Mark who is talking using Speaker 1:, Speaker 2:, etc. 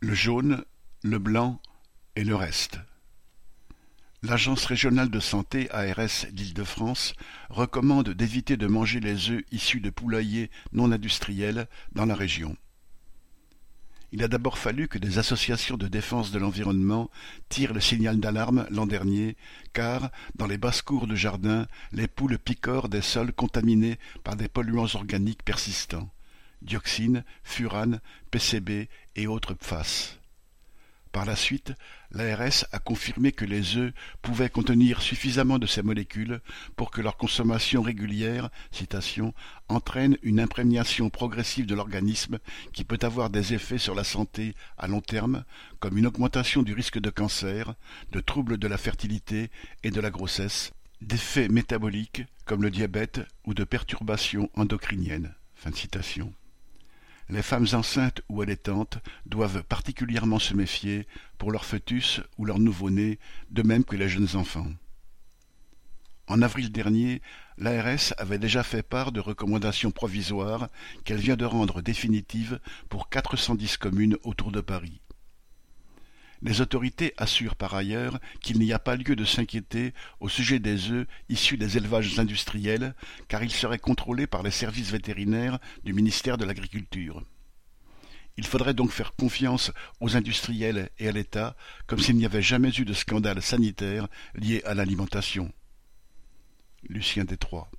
Speaker 1: le jaune, le blanc et le reste. L'Agence régionale de santé ARS d'Île-de-France recommande d'éviter de manger les œufs issus de poulaillers non industriels dans la région. Il a d'abord fallu que des associations de défense de l'environnement tirent le signal d'alarme l'an dernier, car, dans les basses-cours de jardin, les poules picorent des sols contaminés par des polluants organiques persistants dioxine, furane, PCB et autres PFAS. Par la suite, l'ARS a confirmé que les œufs pouvaient contenir suffisamment de ces molécules pour que leur consommation régulière entraîne une imprégnation progressive de l'organisme qui peut avoir des effets sur la santé à long terme, comme une augmentation du risque de cancer, de troubles de la fertilité et de la grossesse, d'effets métaboliques comme le diabète ou de perturbations endocriniennes. Les femmes enceintes ou allaitantes doivent particulièrement se méfier pour leur fœtus ou leur nouveau-né, de même que les jeunes enfants. En avril dernier, l'ARS avait déjà fait part de recommandations provisoires qu'elle vient de rendre définitives pour 410 communes autour de Paris. Les autorités assurent par ailleurs qu'il n'y a pas lieu de s'inquiéter au sujet des œufs issus des élevages industriels, car ils seraient contrôlés par les services vétérinaires du ministère de l'Agriculture. Il faudrait donc faire confiance aux industriels et à l'État, comme s'il n'y avait jamais eu de scandale sanitaire lié à l'alimentation. Lucien Détroit